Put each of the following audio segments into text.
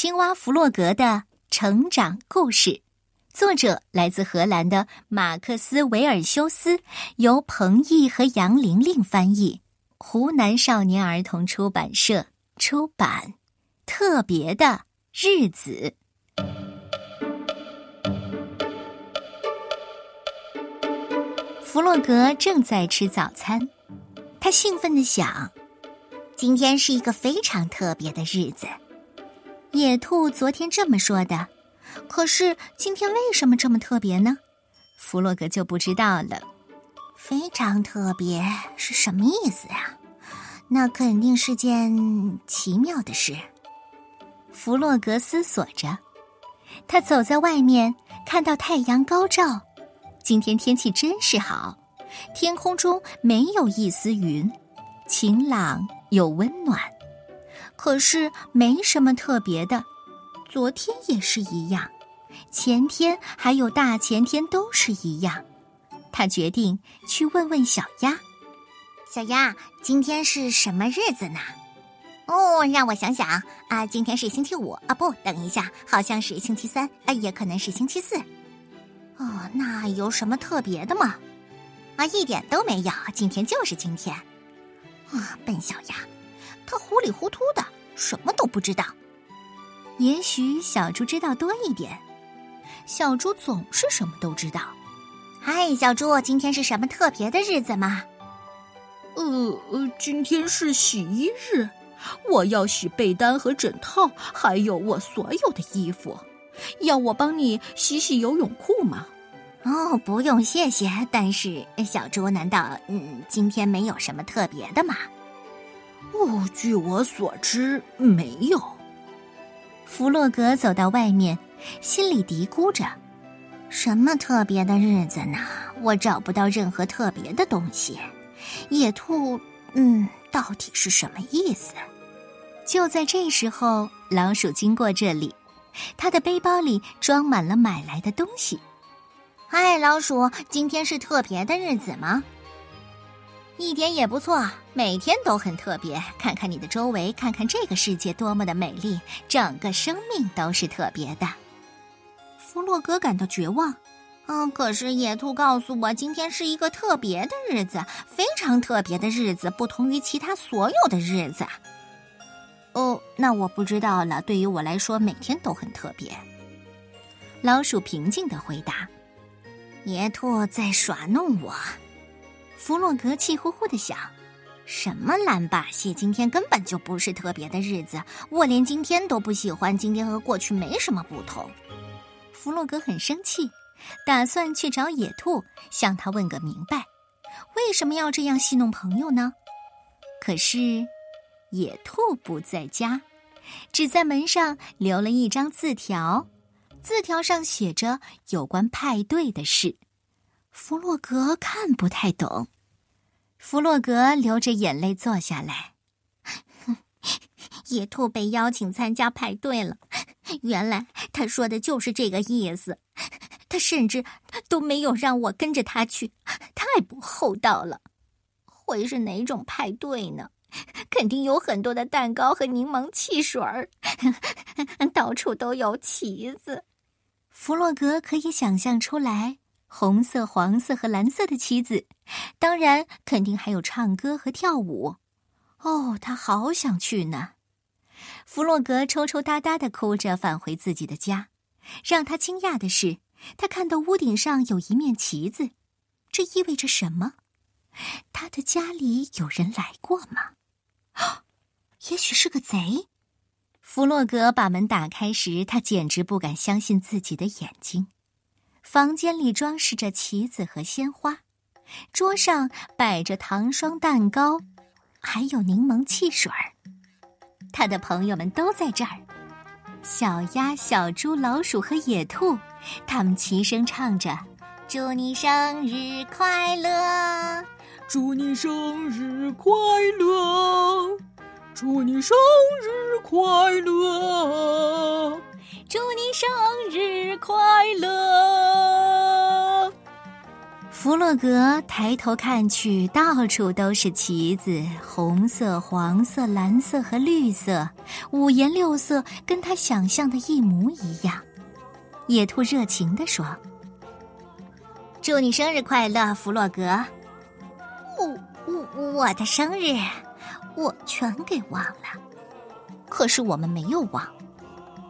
青蛙弗洛格的成长故事，作者来自荷兰的马克思·维尔修斯，由彭毅和杨玲玲翻译，湖南少年儿童出版社出版。特别的日子，弗洛格正在吃早餐，他兴奋的想：今天是一个非常特别的日子。野兔昨天这么说的，可是今天为什么这么特别呢？弗洛格就不知道了。非常特别是什么意思呀？那肯定是件奇妙的事。弗洛格思索着，他走在外面，看到太阳高照。今天天气真是好，天空中没有一丝云，晴朗又温暖。可是没什么特别的，昨天也是一样，前天还有大前天都是一样。他决定去问问小鸭：“小鸭，今天是什么日子呢？”哦，让我想想啊，今天是星期五啊，不，等一下，好像是星期三啊，也可能是星期四。哦，那有什么特别的吗？啊，一点都没有，今天就是今天。啊，笨小鸭，他糊里糊涂的，什么都不知道。也许小猪知道多一点。小猪总是什么都知道。嗨，小猪，今天是什么特别的日子吗？呃呃，今天是洗衣日。我要洗被单和枕套，还有我所有的衣服。要我帮你洗洗游泳裤吗？哦，不用，谢谢。但是小猪，难道嗯，今天没有什么特别的吗？哦，据我所知，没有。弗洛格走到外面，心里嘀咕着：“什么特别的日子呢？我找不到任何特别的东西。”野兔，嗯。到底是什么意思？就在这时候，老鼠经过这里，他的背包里装满了买来的东西。嗨，老鼠，今天是特别的日子吗？一点也不错，每天都很特别。看看你的周围，看看这个世界多么的美丽，整个生命都是特别的。弗洛格感到绝望。嗯，可是野兔告诉我，今天是一个特别的日子，非常特别的日子，不同于其他所有的日子。哦，那我不知道了。对于我来说，每天都很特别。老鼠平静的回答：“野兔在耍弄我。”弗洛格气呼呼的想：“什么烂把戏？今天根本就不是特别的日子，我连今天都不喜欢。今天和过去没什么不同。”弗洛格很生气。打算去找野兔，向他问个明白，为什么要这样戏弄朋友呢？可是，野兔不在家，只在门上留了一张字条，字条上写着有关派对的事。弗洛格看不太懂。弗洛格流着眼泪坐下来。野兔被邀请参加派对了，原来他说的就是这个意思。他甚至都没有让我跟着他去，太不厚道了。会是哪种派对呢？肯定有很多的蛋糕和柠檬汽水儿，到处都有旗子。弗洛格可以想象出来，红色、黄色和蓝色的旗子，当然肯定还有唱歌和跳舞。哦，他好想去呢。弗洛格抽抽搭搭的哭着返回自己的家，让他惊讶的是。他看到屋顶上有一面旗子，这意味着什么？他的家里有人来过吗？也许是个贼。弗洛格把门打开时，他简直不敢相信自己的眼睛。房间里装饰着旗子和鲜花，桌上摆着糖霜蛋糕，还有柠檬汽水儿。他的朋友们都在这儿：小鸭、小猪、老鼠和野兔。他们齐声唱着：“祝你生日快乐，祝你生日快乐，祝你生日快乐，祝你生日快乐。”弗洛格抬头看去，到处都是旗子，红色、黄色、蓝色和绿色，五颜六色，跟他想象的一模一样。野兔热情地说：“祝你生日快乐，弗洛格！我我我的生日，我全给忘了。可是我们没有忘，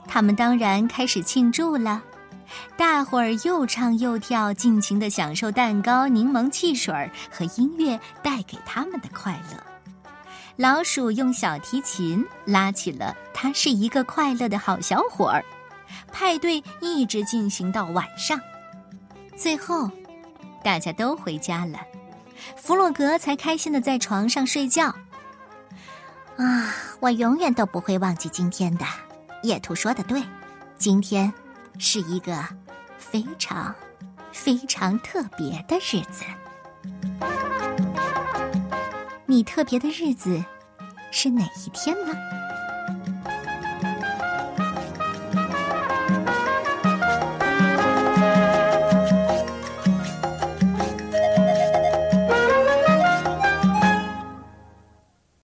他们当然开始庆祝了。”大伙儿又唱又跳，尽情的享受蛋糕、柠檬汽水和音乐带给他们的快乐。老鼠用小提琴拉起了“他是一个快乐的好小伙儿”。派对一直进行到晚上，最后大家都回家了，弗洛格才开心的在床上睡觉。啊，我永远都不会忘记今天的。野兔说的对，今天。是一个非常非常特别的日子。你特别的日子是哪一天呢？